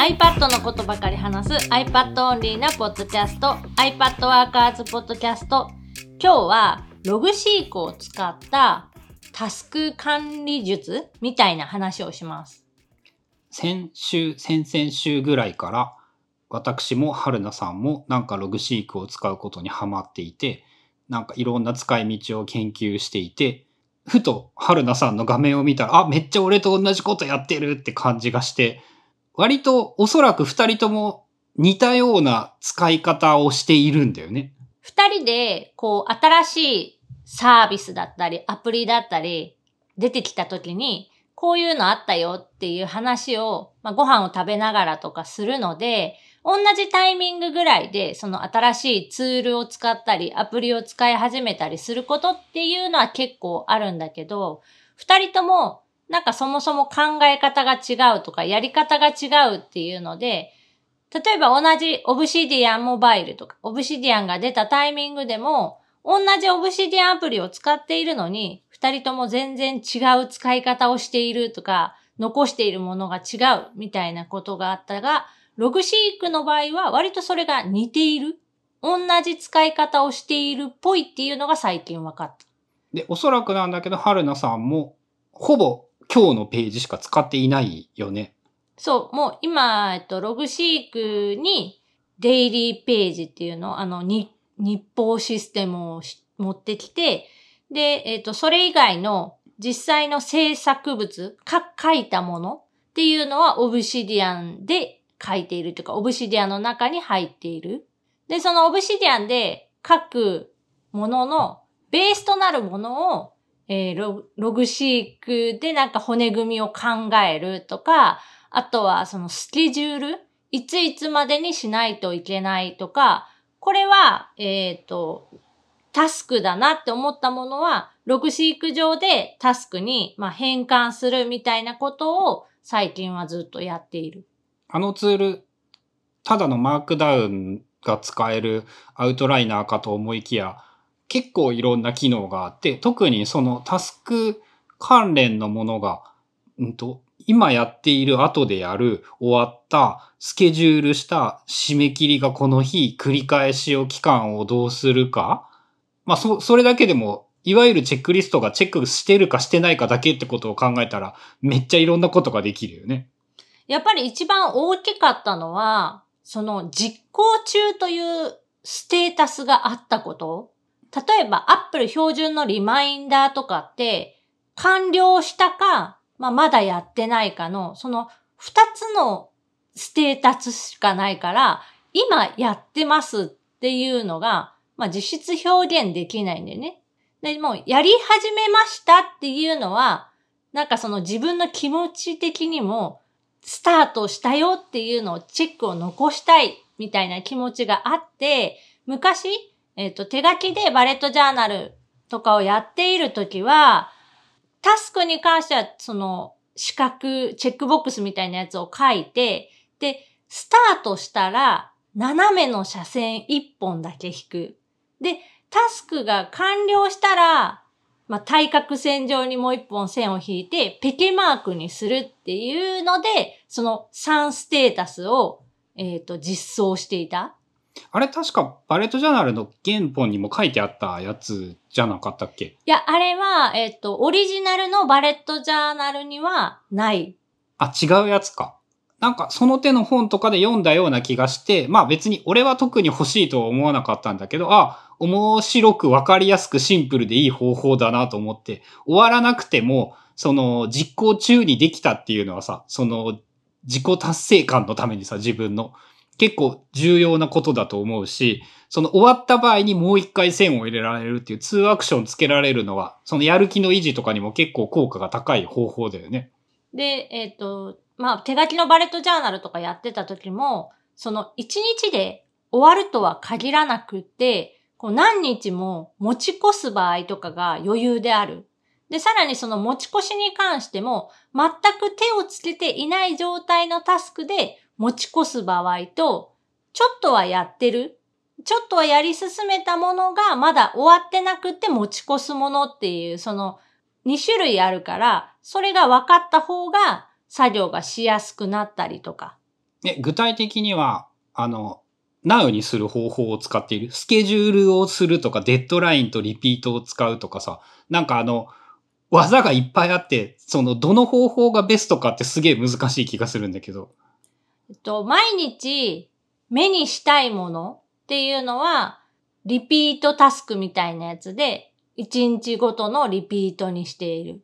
iPad のことばかり話す iPad オンリーなポッドキャスト iPad ワーカーズポッドキャスト今日はログシークを使ったタスク管理術みたいな話をします。先週、先々週ぐらいから、私も春菜さんもなんかログシークを使うことにハマっていて、なんかいろんな使い道を研究していて、ふと春菜さんの画面を見たら、あ、めっちゃ俺と同じことやってるって感じがして、割とおそらく二人とも似たような使い方をしているんだよね。二人で、こう、新しいサービスだったり、アプリだったり、出てきた時に、こういうのあったよっていう話を、まあ、ご飯を食べながらとかするので、同じタイミングぐらいで、その新しいツールを使ったり、アプリを使い始めたりすることっていうのは結構あるんだけど、二人とも、なんかそもそも考え方が違うとか、やり方が違うっていうので、例えば同じオブシディアンモバイルとか、オブシディアンが出たタイミングでも、同じオブシディアンアプリを使っているのに、二人とも全然違う使い方をしているとか、残しているものが違うみたいなことがあったが、ログシークの場合は割とそれが似ている。同じ使い方をしているっぽいっていうのが最近分かった。で、おそらくなんだけど、春菜さんも、ほぼ今日のページしか使っていないよね。そう、もう今、えっと、ログシークにデイリーページっていうの、あの、に日報システムを持ってきて、で、えっと、それ以外の実際の制作物、か、書いたものっていうのはオブシディアンで書いているというか、オブシディアンの中に入っている。で、そのオブシディアンで書くもののベースとなるものを、えーロログシークでなんか骨組みを考えるとか、あとはそのスケジュール、いついつまでにしないといけないとか、これは、えっ、と、タスクだなって思ったものは、ログシーク上でタスクに、まあ、変換するみたいなことを最近はずっとやっている。あのツール、ただのマークダウンが使えるアウトライナーかと思いきや、結構いろんな機能があって、特にそのタスク関連のものが、うんと、今やっている後でやる終わったスケジュールした締め切りがこの日繰り返しを期間をどうするかまあそ、それだけでもいわゆるチェックリストがチェックしてるかしてないかだけってことを考えたらめっちゃいろんなことができるよね。やっぱり一番大きかったのは、その実行中というステータスがあったこと。例えば Apple 標準のリマインダーとかって完了したか、まあ、まだやってないかの、その二つのステータスしかないから、今やってますっていうのが、まあ、実質表現できないんだよね。で、もやり始めましたっていうのは、なんかその自分の気持ち的にも、スタートしたよっていうのをチェックを残したいみたいな気持ちがあって、昔、えっ、と、手書きでバレットジャーナルとかをやっているときは、タスクに関しては、その、四角、チェックボックスみたいなやつを書いて、で、スタートしたら、斜めの斜線一本だけ引く。で、タスクが完了したら、まあ、対角線上にもう一本線を引いて、ペケマークにするっていうので、その3ステータスを、えっ、と、実装していた。あれ確かバレットジャーナルの原本にも書いてあったやつじゃなかったっけ？いや、あれは、えっ、と、オリジナルのバレットジャーナルにはない。あ、違うやつか。なんかその手の本とかで読んだような気がして、まあ別に俺は特に欲しいとは思わなかったんだけど、あ、面白くわかりやすくシンプルでいい方法だなと思って、終わらなくても、その実行中にできたっていうのはさ、その自己達成感のためにさ、自分の結構重要なことだと思うし、その終わった場合にもう一回線を入れられるっていう2アクションつけられるのは、そのやる気の維持とかにも結構効果が高い方法だよね。で、えっ、と、まあ、手書きのバレットジャーナルとかやってた時も、その1日で終わるとは限らなくて、こう何日も持ち越す場合とかが余裕である。で、さらにその持ち越しに関しても、全く手をつけていない状態のタスクで持ち越す場合と、ちょっとはやってる。ちょっとはやり進めたものがまだ終わってなくて持ち越すものっていう、その2種類あるから、それが分かった方が作業がしやすくなったりとか。え、具体的には、あの、Now にする方法を使っている。スケジュールをするとか、デッドラインとリピートを使うとかさ、なんかあの、技がいっぱいあって、その、どの方法がベストかってすげえ難しい気がするんだけど。えっと、毎日目にしたいものっていうのは、リピートタスクみたいなやつで、1日ごとのリピートにしている。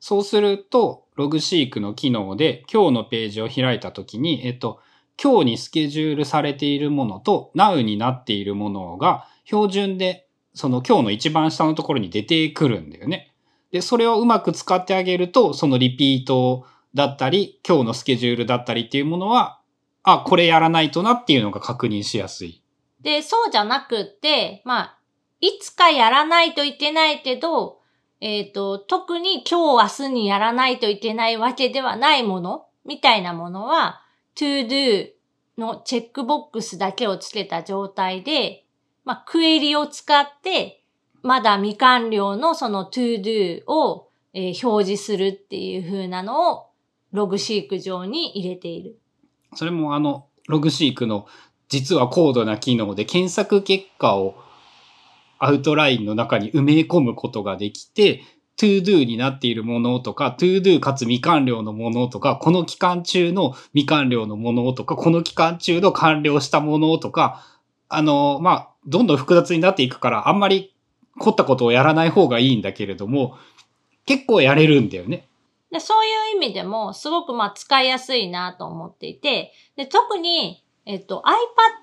そうすると、ログシークの機能で、今日のページを開いたときに、えっと、今日にスケジュールされているものと Now になっているものが標準でその今日の一番下のところに出てくるんだよね。で、それをうまく使ってあげると、そのリピートだったり、今日のスケジュールだったりっていうものは、あ、これやらないとなっていうのが確認しやすい。で、そうじゃなくって、まあ、いつかやらないといけないけど、えっ、と、特に今日明日にやらないといけないわけではないものみたいなものは、to do のチェックボックスだけをつけた状態で、まあ、クエリを使って、まだ未完了のその to do を、えー表示するっていう風なのをログシーク上に入れている。それもあの、ログシークの実は高度な機能で検索結果をアウトラインの中に埋め込むことができて、to do になっているものとか、to do かつ未完了のものとか、この期間中の未完了のものとか、この期間中の完了したものとか、あの、まあ、どんどん複雑になっていくから、あんまり凝ったことをやらない方がいいんだけれども、結構やれるんだよね。で、そういう意味でも、すごくまあ使いやすいなと思っていて、で、特に、えっと、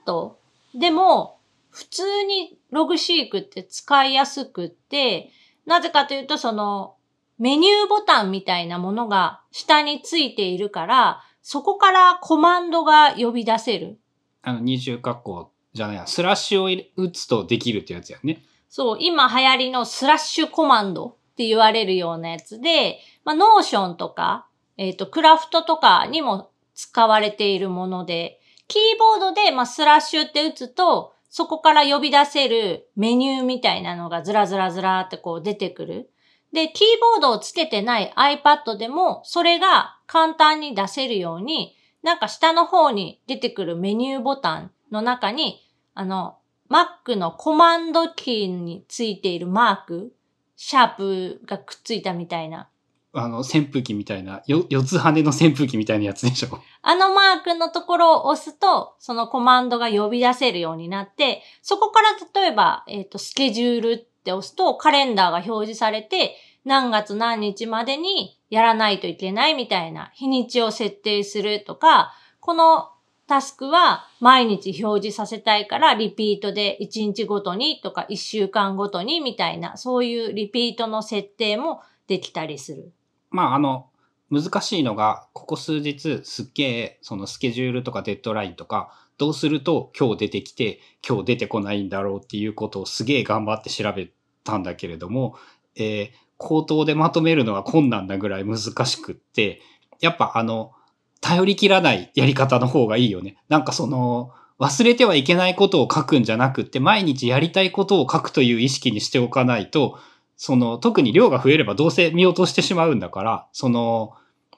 iPad でも、普通にログシークって使いやすくって、なぜかというと、その、メニューボタンみたいなものが下についているから、そこからコマンドが呼び出せる。あの、二重括弧じゃないや、スラッシュを打つとできるってやつやね。そう、今流行りのスラッシュコマンドって言われるようなやつで、まあ、 Notion とか、えっ、と、クラフトとかにも使われているもので、キーボードで、まあ、スラッシュって打つと、そこから呼び出せるメニューみたいなのがずらずらずらってこう出てくる。で、キーボードをつけてない iPad でも、それが簡単に出せるように、なんか下の方に出てくるメニューボタンの中に、あの、Mac のコマンドキーについているマーク、シャープがくっついたみたいな。あの、扇風機みたいな、よ、四つ羽の扇風機みたいなやつでしょ？あのマークのところを押すと、そのコマンドが呼び出せるようになって、そこから例えば、えっ、と、スケジュールって押すと、カレンダーが表示されて、何月何日までにやらないといけないみたいな日にちを設定するとか、このタスクは毎日表示させたいからリピートで1日ごとにとか1週間ごとにみたいな、そういうリピートの設定もできたりする。まあ、あの、難しいのが、ここ数日すっげえ、そのスケジュールとかデッドラインとか、どうすると今日出てきて、今日出てこないんだろうっていうことをすげえ頑張って調べたんだけれども、えー口頭でまとめるのは困難なぐらい難しくって、やっぱあの、頼り切らないやり方の方がいいよね。なんかその、忘れてはいけないことを書くんじゃなくって、毎日やりたいことを書くという意識にしておかないと、その、特に量が増えればどうせ見落としてしまうんだから、その、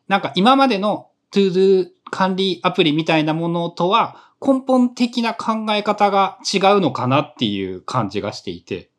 なんか今までの To Do 管理アプリみたいなものとは根本的な考え方が違うのかなっていう感じがしていて。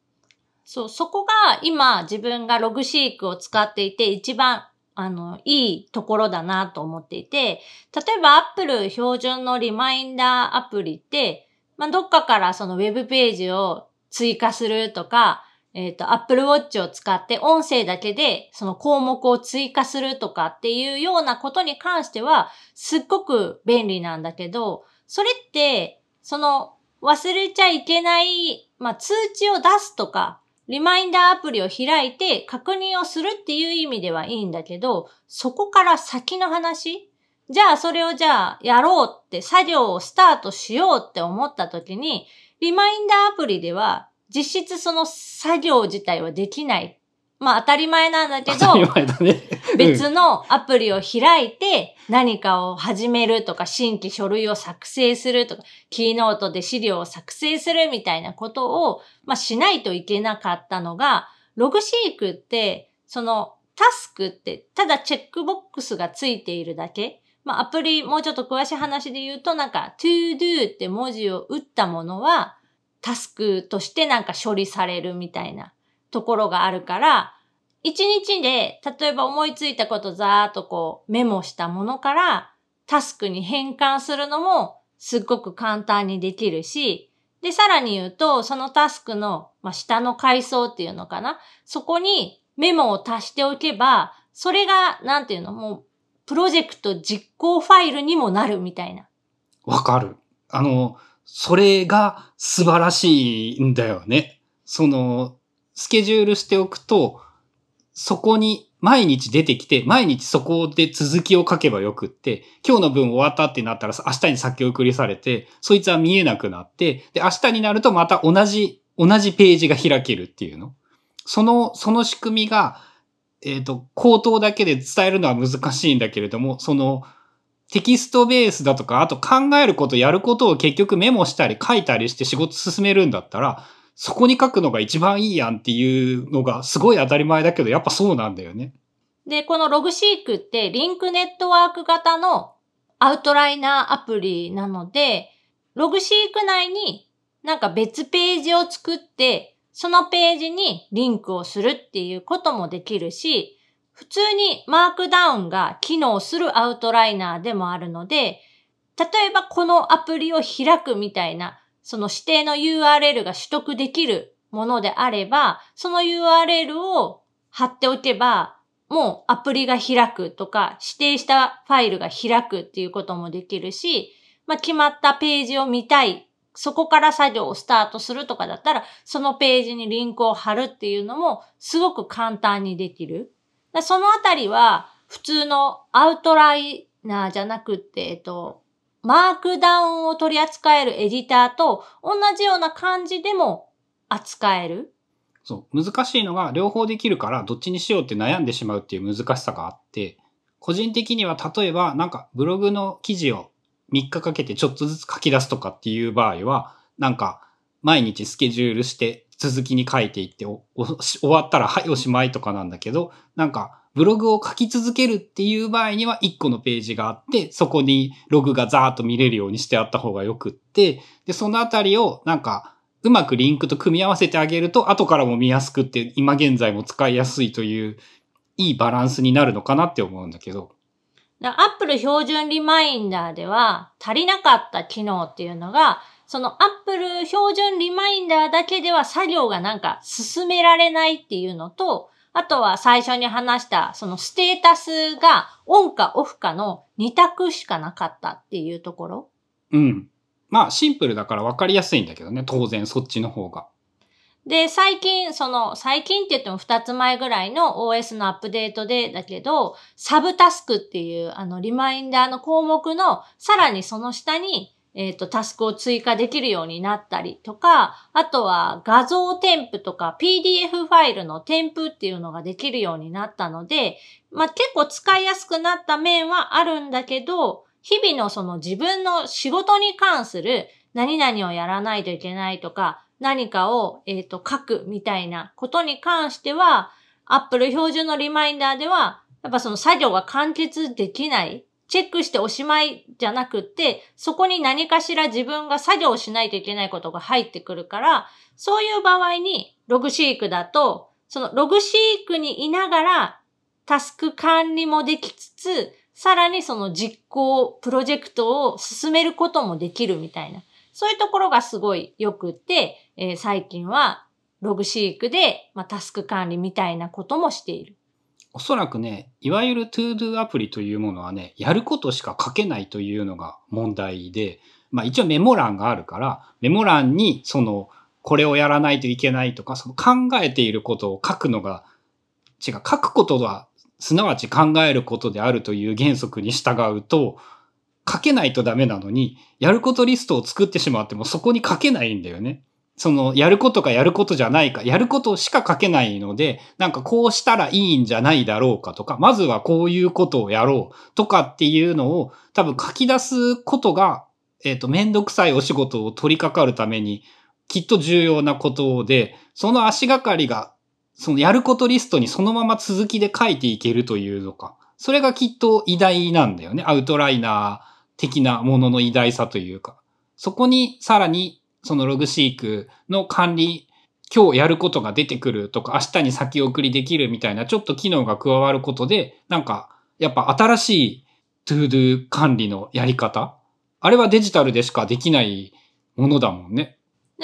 そう、そこが今自分がログシークを使っていて一番あの、いいところだなと思っていて、例えば Apple 標準のリマインダーアプリって、まあ、どっかからそのウェブページを追加するとか、えっ、と、Apple Watch を使って音声だけでその項目を追加するとかっていうようなことに関しては、すっごく便利なんだけど、それって、その忘れちゃいけない、まあ、通知を出すとか、リマインダーアプリを開いて確認をするっていう意味ではいいんだけど、そこから先の話？じゃあそれをじゃあやろうって作業をスタートしようって思った時に、リマインダーアプリでは実質その作業自体はできない。まあ当たり前なんだけど、当たり前だね。別のアプリを開いて何かを始めるとか新規書類を作成するとかキーノートで資料を作成するみたいなことを、まあ、しないといけなかったのがログシークってそのタスクってただチェックボックスがついているだけ。まあ、アプリ、もうちょっと詳しい話で言うと、なんか、to do って文字を打ったものは、タスクとしてなんか処理されるみたいなところがあるから、一日で、例えば思いついたことざーっとこうメモしたものからタスクに変換するのもすっごく簡単にできるし、で、さらに言うと、そのタスクの、まあ、下の階層っていうのかな？そこにメモを足しておけば、それが、なんていうの、もう、プロジェクト実行ファイルにもなるみたいな。わかる。あの、それが素晴らしいんだよね。その、スケジュールしておくと、そこに毎日出てきて、毎日そこで続きを書けばよくって、今日の分終わったってなったら明日に先送りされて、そいつは見えなくなって、で、明日になるとまた同じ、同じページが開けるっていうの。その、その仕組みが、えっ、ー、と、口頭だけで伝えるのは難しいんだけれども、その、テキストベースだとか、あと考えること、やることを結局メモしたり書いたりして仕事進めるんだったら、そこに書くのが一番いいやんっていうのがすごい当たり前だけど、やっぱそうなんだよね。で、このログシークってリンクネットワーク型のアウトライナーアプリなので、ログシーク内になんか別ページを作って、そのページにリンクをするっていうこともできるし、普通にマークダウンが機能するアウトライナーでもあるので、例えばこのアプリを開くみたいなその指定の URL が取得できるものであれば、その URL を貼っておけば、もうアプリが開くとか、指定したファイルが開くっていうこともできるし、まあ、決まったページを見たい、そこから作業をスタートするとかだったら、そのページにリンクを貼るっていうのもすごく簡単にできる。そのあたりは、普通のアウトライナーじゃなくって、えっと、マークダウンを取り扱えるエディターと同じような感じでも扱える？そう。難しいのが両方できるからどっちにしようって悩んでしまうっていう難しさがあって、個人的には例えばなんかブログの記事を3日かけてちょっとずつ書き出すとかっていう場合は、なんか毎日スケジュールして続きに書いていって終わったらはいおしまいとかなんだけど、なんかブログを書き続けるっていう場合には1個のページがあって、そこにログがザーッと見れるようにしてあった方がよくって、で、そのあたりをなんか、うまくリンクと組み合わせてあげると、後からも見やすくって、今現在も使いやすいという、いいバランスになるのかなって思うんだけど。アップル標準リマインダーでは足りなかった機能っていうのが、そのアップル標準リマインダーだけでは作業がなんか進められないっていうのと、あとは最初に話したそのステータスがオンかオフかの2択しかなかったっていうところ？うん。まあシンプルだから分かりやすいんだけどね、当然そっちの方が。で、最近、その、最近って言っても2つ前ぐらいの OS のアップデートでだけど、サブタスクっていうあのリマインダーの項目のさらにその下にえっ、ー、と、タスクを追加できるようになったりとか、あとは画像添付とか PDF ファイルの添付っていうのができるようになったので、まあ、結構使いやすくなった面はあるんだけど、日々のその自分の仕事に関する何々をやらないといけないとか、何かを、えっ、ー、と書くみたいなことに関しては、Apple 標準のリマインダーでは、やっぱその作業が完結できないチェックしておしまいじゃなくって、そこに何かしら自分が作業しないといけないことが入ってくるから、そういう場合にログシークだと、そのログシークにいながらタスク管理もできつつ、さらにその実行、プロジェクトを進めることもできるみたいな。そういうところがすごい良くて、えー、最近はログシークで、まあ、タスク管理みたいなこともしている。おそらくね、いわゆる ToDo アプリというものはね、やることしか書けないというのが問題で、まあ一応メモ欄があるから、メモ欄にその、これをやらないといけないとか、その考えていることを書くのが、違う、書くことは、すなわち考えることであるという原則に従うと、書けないとダメなのに、やることリストを作ってしまってもそこに書けないんだよね。その、やることかやることじゃないか、やることしか書けないので、なんかこうしたらいいんじゃないだろうかとか、まずはこういうことをやろうとかっていうのを多分書き出すことが、えっ、ー、と、めんどくさいお仕事を取り掛かるために、きっと重要なことで、その足がかりが、そのやることリストにそのまま続きで書いていけるというのか、それがきっと偉大なんだよね。アウトライナー的なものの偉大さというか。そこにさらにその Logseq の管理、今日やることが出てくるとか、明日に先送りできるみたいなちょっと機能が加わることで、なんか、やっぱ新しい ToDo 管理のやり方？あれはデジタルでしかできないものだもんね。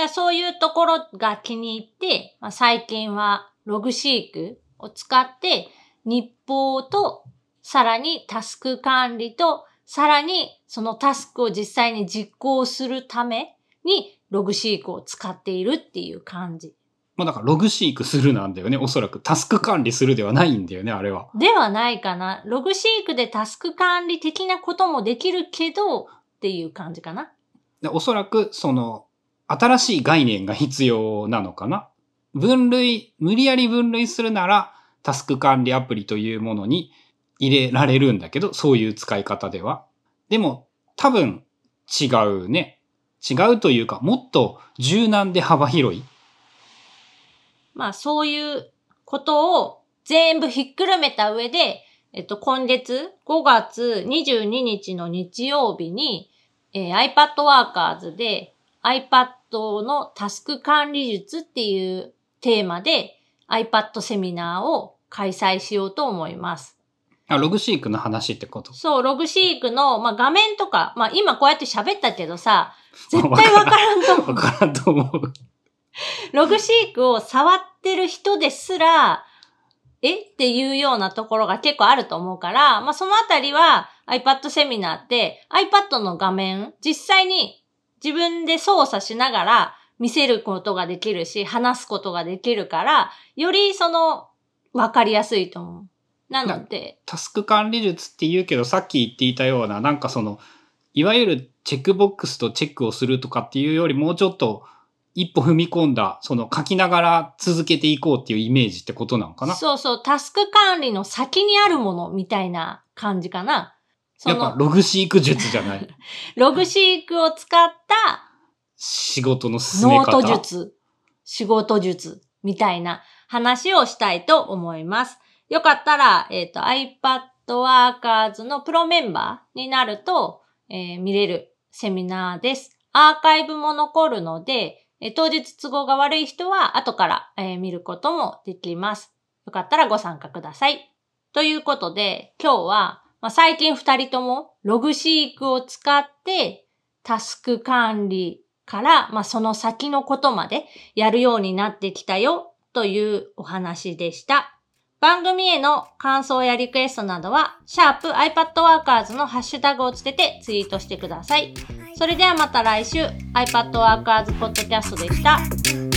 そういうところが気に入って、まあ、最近は Logseq を使って日報とさらにタスク管理とさらにそのタスクを実際に実行するためにログシークを使っているっていう感じ。まあだからログシークするなんだよね。おそらくタスク管理するではないんだよね、あれは。ではないかな。ログシークでタスク管理的なこともできるけどっていう感じかな。でおそらくその新しい概念が必要なのかな。分類、無理やり分類するならタスク管理アプリというものに入れられるんだけど、そういう使い方では。でも多分違うね。違うというか、もっと柔軟で幅広い。まあそういうことを全部ひっくるめた上で、えっと今月5月22日の日曜日に、えー iPad Workers で iPad のタスク管理術っていうテーマで iPad セミナーを開催しようと思います。あ、ログシークの話ってこと？そう、ログシークの、まあ、画面とか、まあ、今こうやって喋ったけどさ、絶対 わからんと思うわからんと思う。ログシークを触ってる人ですら、えっていうようなところが結構あると思うから、まあ、そのあたりは iPad セミナーって iPad の画面、実際に自分で操作しながら見せることができるし、話すことができるから、よりその、わかりやすいと思う。なので、タスク管理術って言うけど、さっき言っていたような、なんかその、いわゆるチェックボックスとチェックをするとかっていうよりもうちょっと一歩踏み込んだ、その書きながら続けていこうっていうイメージってことなのかな？そうそう、タスク管理の先にあるものみたいな感じかな。そやっぱの、ログシーク術じゃない？ログシークを使った仕事の進めノー方。ト術、仕事術みたいな話をしたいと思います。よかったら、えっ、と、iPad Workers のプロメンバーになると、えー見れるセミナーです。アーカイブも残るので、えー当日都合が悪い人は後から、え見ることもできます。よかったらご参加ください。ということで、今日は、まあ、最近二人ともログシークを使ってタスク管理から、まあ、その先のことまでやるようになってきたよというお話でした。番組への感想やリクエストなどは、シャープ iPadWorkers のハッシュタグをつけてツイートしてください。それではまた来週、iPadWorkers ポッドキャストでした。